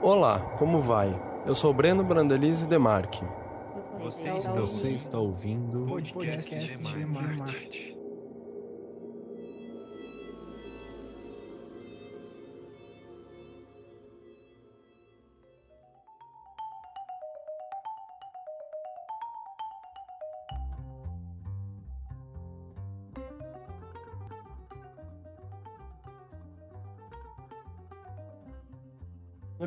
Olá, como vai? Eu sou Breno Brandelize Demarque. Você está, Você está ouvindo o podcast, podcast de Marte.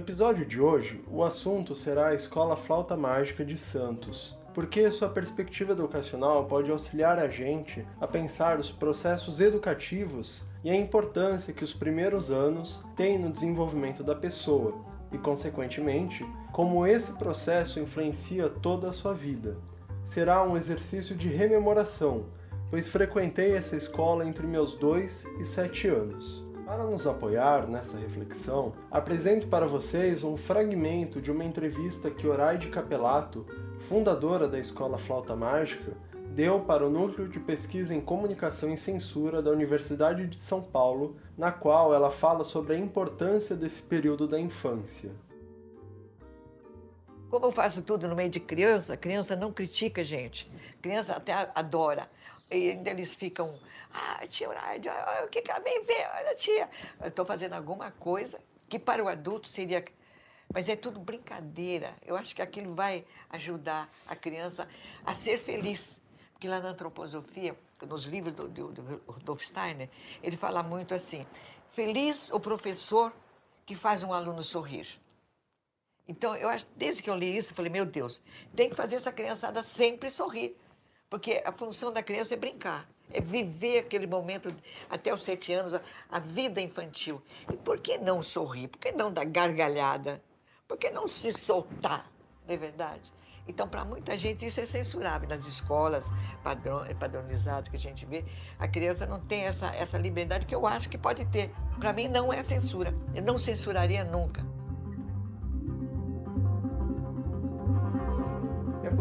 Episódio de hoje, o assunto será a Escola Flauta Mágica de Santos, porque sua perspectiva educacional pode auxiliar a gente a pensar os processos educativos e a importância que os primeiros anos têm no desenvolvimento da pessoa e, consequentemente, como esse processo influencia toda a sua vida. Será um exercício de rememoração, pois frequentei essa escola entre meus 2 e 7 anos. Para nos apoiar nessa reflexão, apresento para vocês um fragmento de uma entrevista que Horaide Capelato, fundadora da Escola Flauta Mágica, deu para o Núcleo de Pesquisa em Comunicação e Censura da Universidade de São Paulo, na qual ela fala sobre a importância desse período da infância. Como eu faço tudo no meio de criança, criança não critica gente. Criança até adora. E ainda eles ficam ah, tia Uraide, o que, ela vem ver? Olha, tia, estou fazendo alguma coisa que para o adulto seria. Mas é tudo brincadeira. Eu acho que aquilo vai ajudar a criança a ser feliz. Porque lá na antroposofia, nos livros do, do, do Rudolf Steiner, ele fala muito assim: feliz o professor que faz um aluno sorrir. Então, eu acho, desde que eu li isso, eu falei, meu Deus, tem que fazer essa criançada sempre sorrir. Porque a função da criança é brincar é viver aquele momento até os sete anos, a, a, vida infantil. E por que não sorrir? Por que não dar gargalhada? Por que não se soltar? Não é verdade? Então, para muita gente, isso é censurável. Nas escolas padronizadas que a gente vê, a criança não tem essa, essa liberdade que eu acho que pode ter. Para mim, não é censura. Eu não censuraria nunca.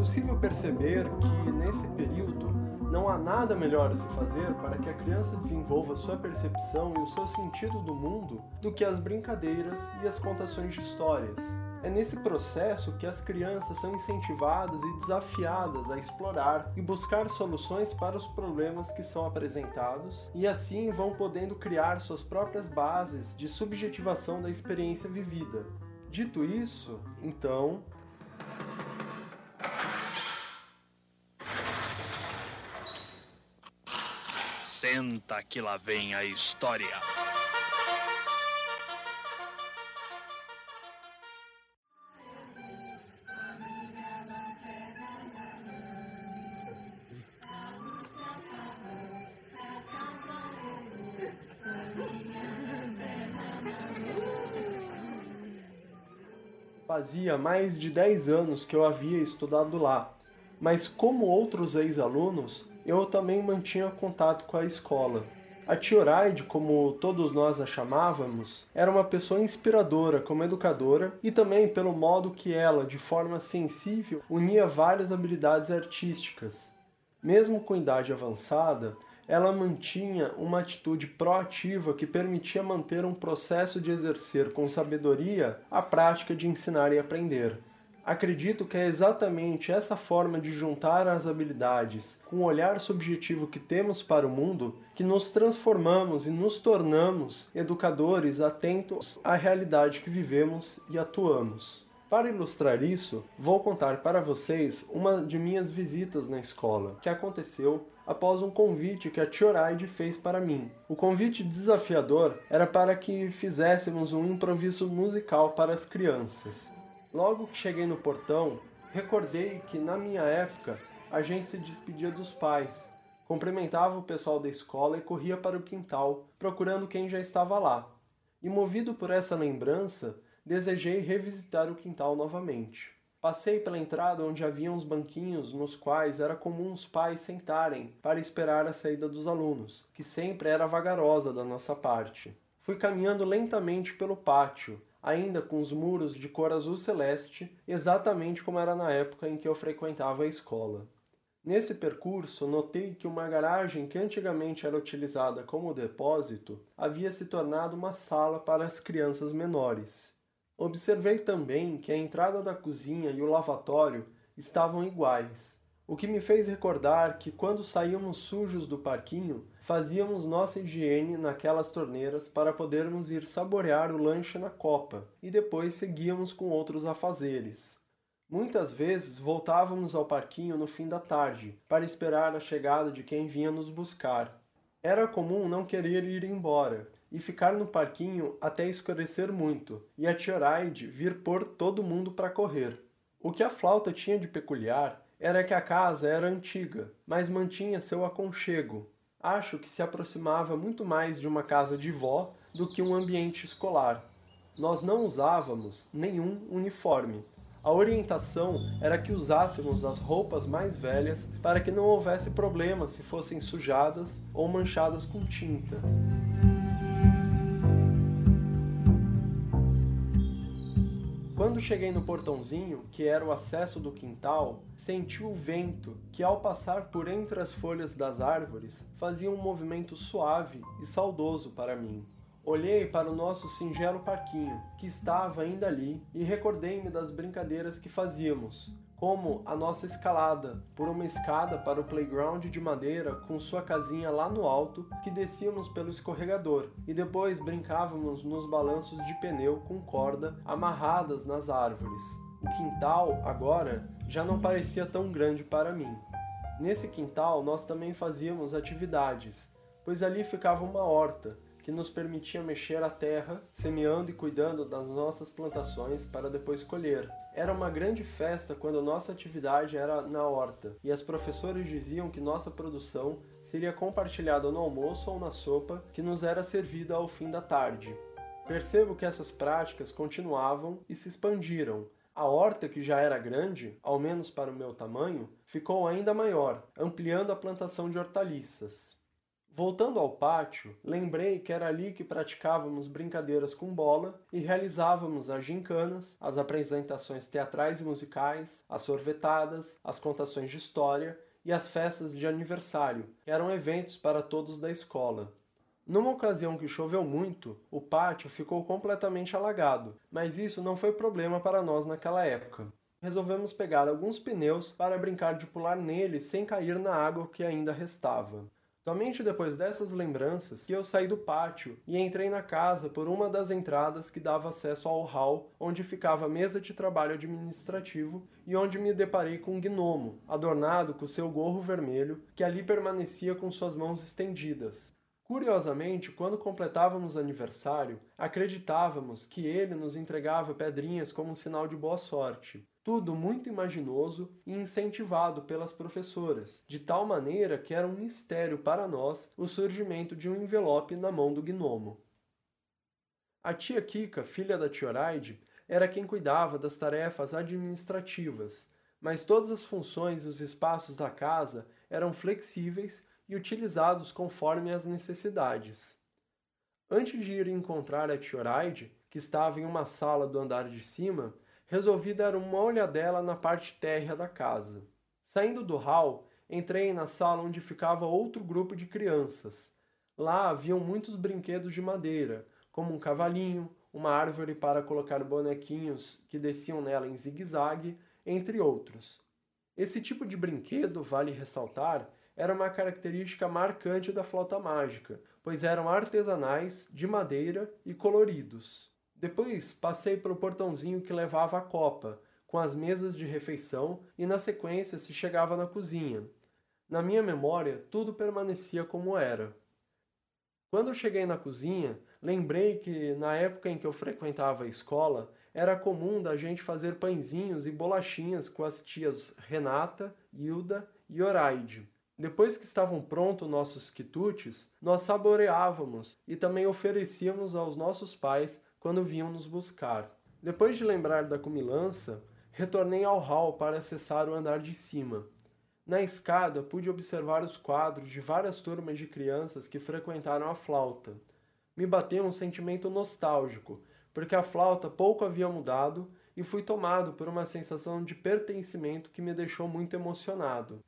Possível perceber que, nesse período, não há nada melhor a se fazer para que a criança desenvolva sua percepção e o seu sentido do mundo do que as brincadeiras e as contações de histórias. É nesse processo que as crianças são incentivadas e desafiadas a explorar e buscar soluções para os problemas que são apresentados, e assim vão podendo criar suas próprias bases de subjetivação da experiência vivida. Dito isso, então, Senta que lá vem a história. Fazia mais de 10 anos que eu havia estudado lá, mas como outros ex-alunos, eu também mantinha contato com a escola. A Tioraide, como todos nós a chamávamos, era uma pessoa inspiradora como educadora e também pelo modo que ela, de forma sensível, unia várias habilidades artísticas. Mesmo com idade avançada, ela mantinha uma atitude proativa que permitia manter um processo de exercer com sabedoria a prática de ensinar e aprender. Acredito que é exatamente essa forma de juntar as habilidades com o olhar subjetivo que temos para o mundo que nos transformamos e nos tornamos educadores atentos à realidade que vivemos e atuamos. Para ilustrar isso, vou contar para vocês uma de minhas visitas na escola, que aconteceu após um convite que a Tioraide fez para mim. O convite desafiador era para que fizéssemos um improviso musical para as crianças. Logo que cheguei no portão, recordei que na minha época a gente se despedia dos pais, cumprimentava o pessoal da escola e corria para o quintal, procurando quem já estava lá. E movido por essa lembrança, desejei revisitar o quintal novamente. Passei pela entrada onde havia uns banquinhos nos quais era comum os pais sentarem para esperar a saída dos alunos, que sempre era vagarosa da nossa parte. Fui caminhando lentamente pelo pátio, ainda com os muros de cor azul celeste, exatamente como era na época em que eu frequentava a escola. Nesse percurso, notei que uma garagem que antigamente era utilizada como depósito havia se tornado uma sala para as crianças menores. Observei também que a entrada da cozinha e o lavatório estavam iguais, o que me fez recordar que quando saíamos sujos do parquinho, fazíamos nossa higiene naquelas torneiras para podermos ir saborear o lanche na copa e depois seguíamos com outros afazeres. Muitas vezes voltávamos ao parquinho no fim da tarde para esperar a chegada de quem vinha nos buscar. Era comum não querer ir embora e ficar no parquinho até escurecer muito e a Tioraide vir pôr todo mundo para correr. O que a flauta tinha de peculiar era que a casa era antiga, mas mantinha seu aconchego. Acho que se aproximava muito mais de uma casa de vó do que um ambiente escolar. Nós não usávamos nenhum uniforme. A orientação era que usássemos as roupas mais velhas para que não houvesse problema se fossem sujadas ou manchadas com tinta. Quando cheguei no portãozinho, que era o acesso do quintal, senti o vento que, ao passar por entre as folhas das árvores, fazia um movimento suave e saudoso para mim. Olhei para o nosso singelo parquinho, que estava ainda ali, e recordei-me das brincadeiras que fazíamos, como a nossa escalada por uma escada para o playground de madeira com sua casinha lá no alto, que descíamos pelo escorregador e depois brincávamos nos balanços de pneu com corda amarradas nas árvores. O quintal, agora, já não parecia tão grande para mim. Nesse quintal nós também fazíamos atividades, pois ali ficava uma horta que nos permitia mexer a terra, semeando e cuidando das nossas plantações para depois colher. Era uma grande festa quando nossa atividade era na horta, e as professoras diziam que nossa produção seria compartilhada no almoço ou na sopa que nos era servida ao fim da tarde. Percebo que essas práticas continuavam e se expandiram. A horta, que já era grande, ao menos para o meu tamanho, ficou ainda maior, ampliando a plantação de hortaliças. Voltando ao pátio, lembrei que era ali que praticávamos brincadeiras com bola e realizávamos as gincanas, as apresentações teatrais e musicais, as sorvetadas, as contações de história e as festas de aniversário, que eram eventos para todos da escola. Numa ocasião que choveu muito, o pátio ficou completamente alagado, mas isso não foi problema para nós naquela época. Resolvemos pegar alguns pneus para brincar de pular nele sem cair na água que ainda restava. Somente depois dessas lembranças que eu saí do pátio e entrei na casa por uma das entradas que dava acesso ao hall onde ficava a mesa de trabalho administrativo e onde me deparei com um gnomo, adornado com seu gorro vermelho, que ali permanecia com suas mãos estendidas. Curiosamente, quando completávamos aniversário, acreditávamos que ele nos entregava pedrinhas como um sinal de boa sorte. Tudo muito imaginoso e incentivado pelas professoras, de tal maneira que era um mistério para nós o surgimento de um envelope na mão do gnomo. A tia Kika, filha da Tioraide, era quem cuidava das tarefas administrativas, mas todas as funções e os espaços da casa eram flexíveis e utilizados conforme as necessidades. Antes de ir encontrar a Tioraide, que estava em uma sala do andar de cima, resolvi dar uma olhadela na parte térrea da casa. Saindo do hall, entrei na sala onde ficava outro grupo de crianças. Lá haviam muitos brinquedos de madeira, como um cavalinho, uma árvore para colocar bonequinhos que desciam nela em zigue-zague, entre outros. Esse tipo de brinquedo, vale ressaltar, era uma característica marcante da flauta mágica, pois eram artesanais, de madeira e coloridos. Depois passei pelo portãozinho que levava à copa, com as mesas de refeição, e na sequência se chegava na cozinha. Na minha memória, tudo permanecia como era. Quando cheguei na cozinha, lembrei que na época em que eu frequentava a escola, era comum da gente fazer pãezinhos e bolachinhas com as tias Renata, Hilda e Horaide. Depois que estavam prontos nossos quitutes, nós saboreávamos e também oferecíamos aos nossos pais quando vinham nos buscar. Depois de lembrar da comilança, retornei ao hall para acessar o andar de cima. Na escada, pude observar os quadros de várias turmas de crianças que frequentaram a flauta. Me bateu um sentimento nostálgico, porque a flauta pouco havia mudado e fui tomado por uma sensação de pertencimento que me deixou muito emocionado.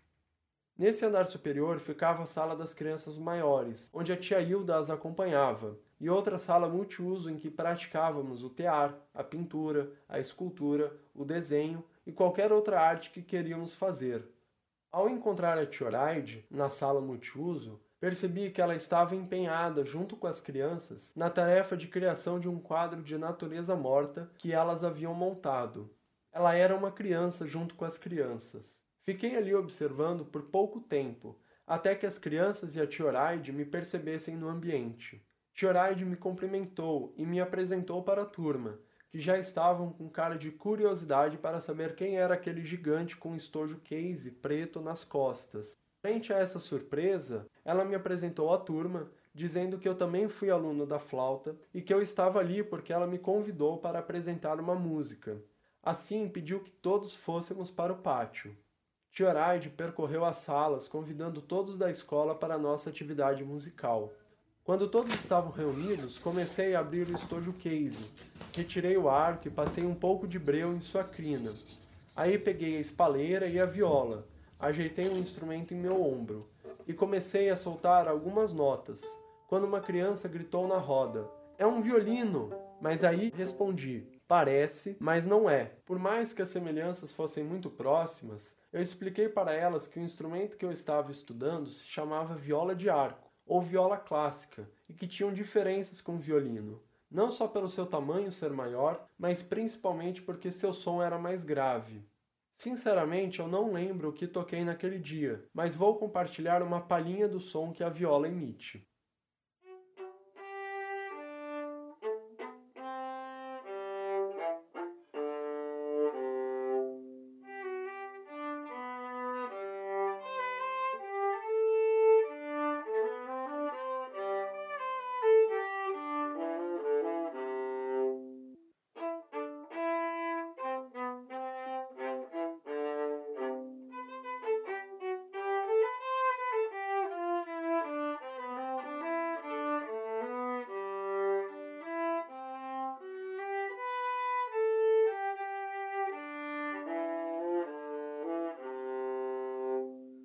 Nesse andar superior ficava a sala das crianças maiores, onde a tia Hilda as acompanhava, e outra sala multiuso em que praticávamos o tear, a pintura, a escultura, o desenho e qualquer outra arte que queríamos fazer. Ao encontrar a Tioraide na sala multiuso, percebi que ela estava empenhada, junto com as crianças, na tarefa de criação de um quadro de natureza morta que elas haviam montado. Ela era uma criança junto com as crianças. Fiquei ali observando por pouco tempo, até que as crianças e a Tioraide me percebessem no ambiente. Tioraide me cumprimentou e me apresentou para a turma, que já estavam com cara de curiosidade para saber quem era aquele gigante com estojo case preto nas costas. Frente a essa surpresa, ela me apresentou à turma, dizendo que eu também fui aluno da flauta e que eu estava ali porque ela me convidou para apresentar uma música. Assim, pediu que todos fôssemos para o pátio. Tioraide percorreu as salas, convidando todos da escola para nossa atividade musical. Quando todos estavam reunidos, comecei a abrir o estojo case. Retirei o arco e passei um pouco de breu em sua crina. Aí peguei a espaleira e a viola, ajeitei um instrumento em meu ombro e comecei a soltar algumas notas. Quando uma criança gritou na roda: É um violino! Mas aí respondi: Parece, mas não é. Por mais que as semelhanças fossem muito próximas, eu expliquei para elas que o instrumento que eu estava estudando se chamava viola de arco ou viola clássica e que tinham diferenças com o violino, não só pelo seu tamanho ser maior, mas principalmente porque seu som era mais grave. Sinceramente, eu não lembro o que toquei naquele dia, mas vou compartilhar uma palhinha do som que a viola emite.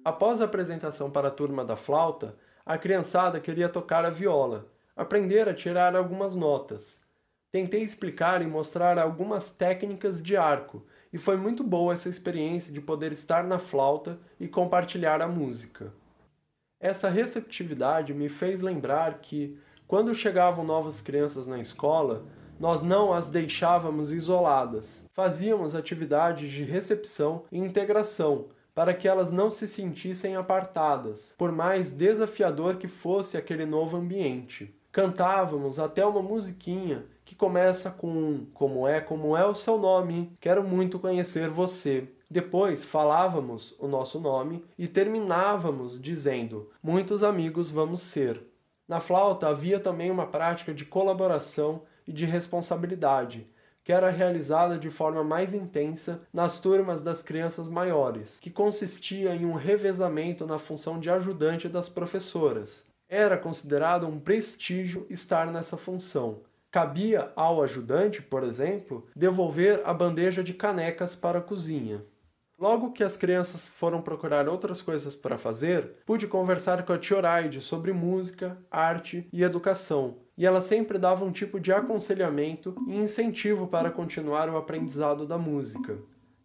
Após a apresentação para a turma da flauta, a criançada queria tocar a viola, aprender a tirar algumas notas. Tentei explicar e mostrar algumas técnicas de arco, e foi muito boa essa experiência de poder estar na flauta e compartilhar a música. Essa receptividade me fez lembrar que, quando chegavam novas crianças na escola, nós não as deixávamos isoladas. Fazíamos atividades de recepção e integração para que elas não se sentissem apartadas, por mais desafiador que fosse aquele novo ambiente. Cantávamos até uma musiquinha que começa com Como é, como é o seu nome? Quero muito conhecer você. Depois falávamos o nosso nome e terminávamos dizendo Muitos amigos vamos ser. Na flauta havia também uma prática de colaboração e de responsabilidade, que era realizada de forma mais intensa nas turmas das crianças maiores, que consistia em um revezamento na função de ajudante das professoras. Era considerado um prestígio estar nessa função. Cabia ao ajudante, por exemplo, devolver a bandeja de canecas para a cozinha. Logo que as crianças foram procurar outras coisas para fazer, pude conversar com a Tioraide sobre música, arte e educação, e ela sempre dava um tipo de aconselhamento e incentivo para continuar o aprendizado da música.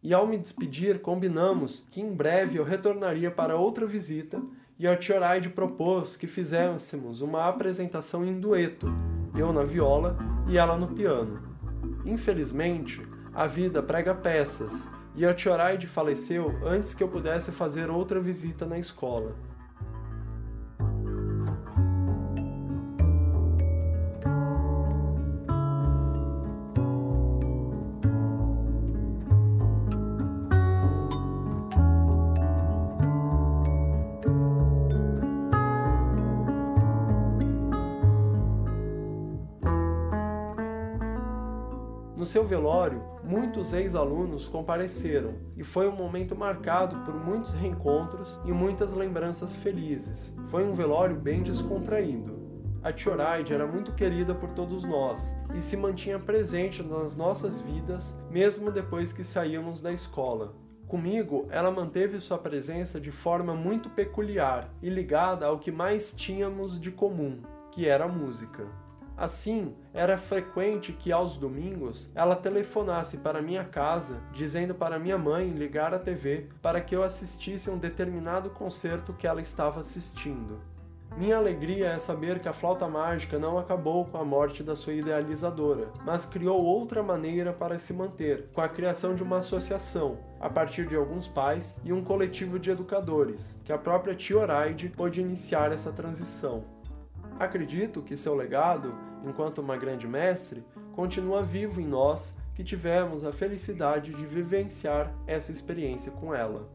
E ao me despedir, combinamos que em breve eu retornaria para outra visita e a Tioraide propôs que fizéssemos uma apresentação em dueto, eu na viola e ela no piano. Infelizmente, a vida prega peças e a Tioraide faleceu antes que eu pudesse fazer outra visita na escola. Velório, muitos ex-alunos compareceram e foi um momento marcado por muitos reencontros e muitas lembranças felizes. Foi um velório bem descontraído. A Tioraide era muito querida por todos nós e se mantinha presente nas nossas vidas mesmo depois que saímos da escola. Comigo, ela manteve sua presença de forma muito peculiar e ligada ao que mais tínhamos de comum, que era a música. Assim, era frequente que aos domingos ela telefonasse para minha casa dizendo para minha mãe ligar a TV para que eu assistisse a um determinado concerto que ela estava assistindo. Minha alegria é saber que a flauta mágica não acabou com a morte da sua idealizadora, mas criou outra maneira para se manter, com a criação de uma associação, a partir de alguns pais e um coletivo de educadores, que a própria Tioraide pôde iniciar essa transição. Acredito que seu legado, enquanto uma grande mestre, continua vivo em nós que tivemos a felicidade de vivenciar essa experiência com ela.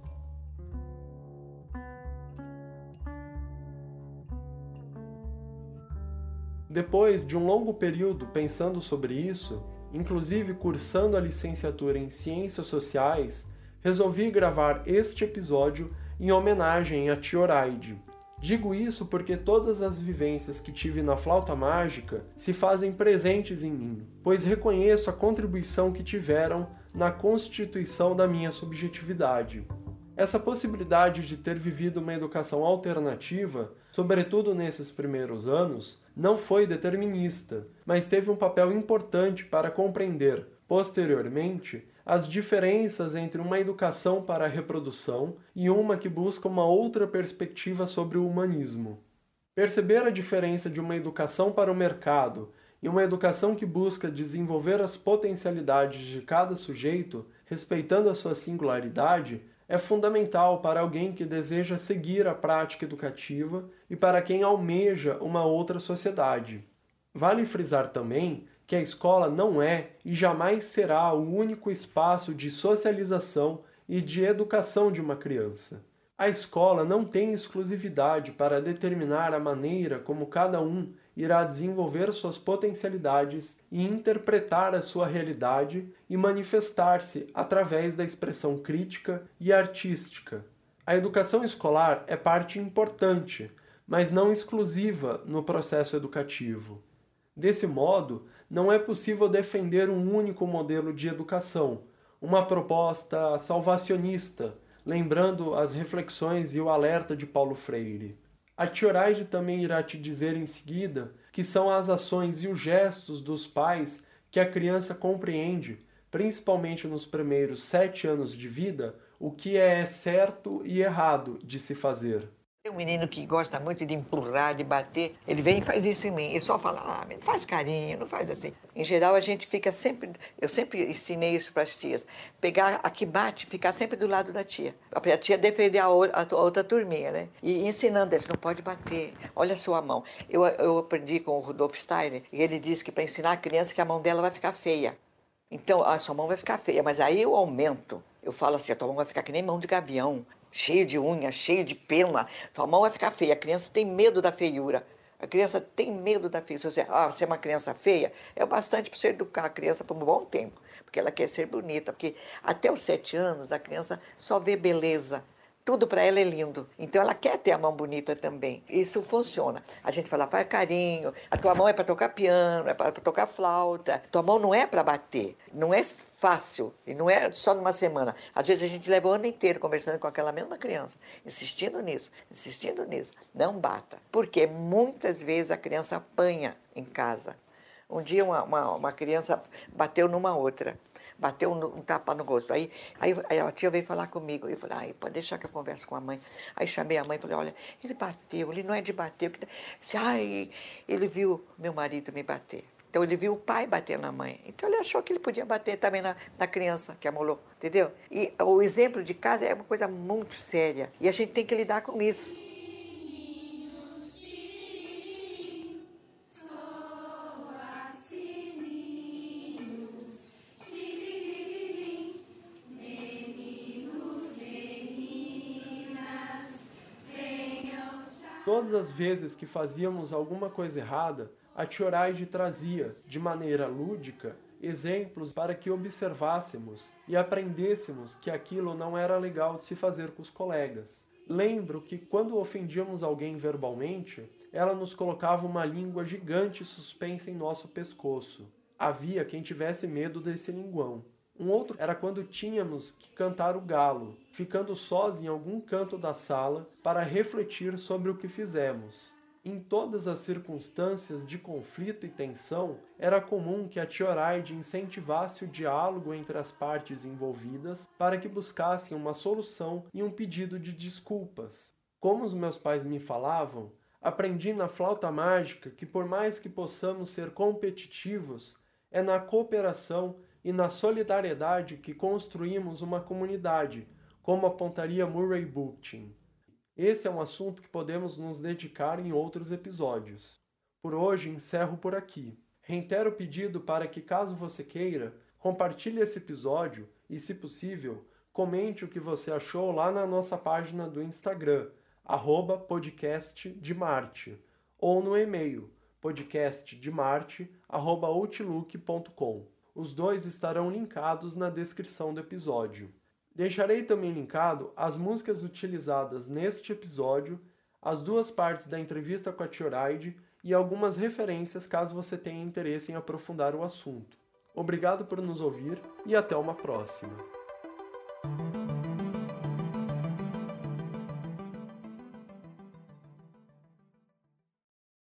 Depois de um longo período pensando sobre isso, inclusive cursando a licenciatura em Ciências Sociais, resolvi gravar este episódio em homenagem a Tioraide. Digo isso porque todas as vivências que tive na flauta mágica se fazem presentes em mim, pois reconheço a contribuição que tiveram na constituição da minha subjetividade. Essa possibilidade de ter vivido uma educação alternativa, sobretudo nesses primeiros anos, não foi determinista, mas teve um papel importante para compreender, posteriormente, as diferenças entre uma educação para a reprodução e uma que busca uma outra perspectiva sobre o humanismo. Perceber a diferença de uma educação para o mercado e uma educação que busca desenvolver as potencialidades de cada sujeito, respeitando a sua singularidade, é fundamental para alguém que deseja seguir a prática educativa e para quem almeja uma outra sociedade. Vale frisar também que a escola não é e jamais será o único espaço de socialização e de educação de uma criança. A escola não tem exclusividade para determinar a maneira como cada um irá desenvolver suas potencialidades e interpretar a sua realidade e manifestar-se através da expressão crítica e artística. A educação escolar é parte importante, mas não exclusiva no processo educativo. Desse modo, não é possível defender um único modelo de educação, uma proposta salvacionista, lembrando as reflexões e o alerta de Paulo Freire. A Tioraide também irá te dizer em seguida que são as ações e os gestos dos pais que a criança compreende, principalmente nos primeiros sete anos de vida, o que é certo e errado de se fazer. Um menino que gosta muito de empurrar, de bater, ele vem e faz isso em mim. E só fala, ah, não faz carinho, não faz assim. Em geral, a gente fica sempre, eu sempre ensinei isso para as tias, pegar a que bate, ficar sempre do lado da tia. Para a tia defender a outra, turminha, né? E ensinando eles, não pode bater, olha a sua mão. Eu, eu aprendi com o Rudolf Steiner, e ele disse que para ensinar a criança que a mão dela vai ficar feia. Então, a sua mão vai ficar feia, mas aí eu aumento. Eu falo assim, a tua mão vai ficar que nem mão de gavião cheio de unha, cheio de pena, sua mão vai ficar feia. A criança tem medo da feiura. A criança tem medo da feiura. Se você, ah, você é uma criança feia, é o bastante para você educar a criança por um bom tempo, porque ela quer ser bonita. Porque até os sete anos a criança só vê beleza, tudo para ela é lindo. Então ela quer ter a mão bonita também. Isso funciona. A gente fala, faz carinho, a tua mão é para tocar piano, é para tocar flauta. Tua mão não é para bater. Não é fácil e não é só numa semana. Às vezes a gente leva o ano inteiro conversando com aquela mesma criança, insistindo nisso, insistindo nisso. Não bata. Porque muitas vezes a criança apanha em casa. Um dia uma, uma, uma criança bateu numa outra bateu um, um, tapa no rosto. Aí, aí, aí, a tia veio falar comigo. Eu falei, ai, pode deixar que eu converse com a mãe. Aí chamei a mãe e falei, olha, ele bateu, ele não é de bater. Disse, ai, ele viu meu marido me bater. Então ele viu o pai bater na mãe. Então ele achou que ele podia bater também na, na criança que amolou, entendeu? E o exemplo de casa é uma coisa muito séria. E a gente tem que lidar com isso. Todas as vezes que fazíamos alguma coisa errada, a Tioraide trazia, de maneira lúdica, exemplos para que observássemos e aprendêssemos que aquilo não era legal de se fazer com os colegas. Lembro que quando ofendíamos alguém verbalmente, ela nos colocava uma língua gigante suspensa em nosso pescoço. Havia quem tivesse medo desse linguão. Um outro era quando tínhamos que cantar o galo, ficando sós em algum canto da sala para refletir sobre o que fizemos. Em todas as circunstâncias de conflito e tensão, era comum que a Tioraide incentivasse o diálogo entre as partes envolvidas para que buscassem uma solução e um pedido de desculpas. Como os meus pais me falavam, aprendi na flauta mágica que, por mais que possamos ser competitivos, é na cooperação e na solidariedade que construímos uma comunidade, como apontaria Murray Bookchin. Esse é um assunto que podemos nos dedicar em outros episódios. Por hoje encerro por aqui. Reitero o pedido para que, caso você queira, compartilhe esse episódio e, se possível, comente o que você achou lá na nossa página do Instagram, arroba podcastdemarte, ou no e-mail podcastdemarte.outlook.com. Os dois estarão linkados na descrição do episódio. Deixarei também linkado as músicas utilizadas neste episódio, as duas partes da entrevista com a Tioraide e algumas referências caso você tenha interesse em aprofundar o assunto. Obrigado por nos ouvir e até uma próxima.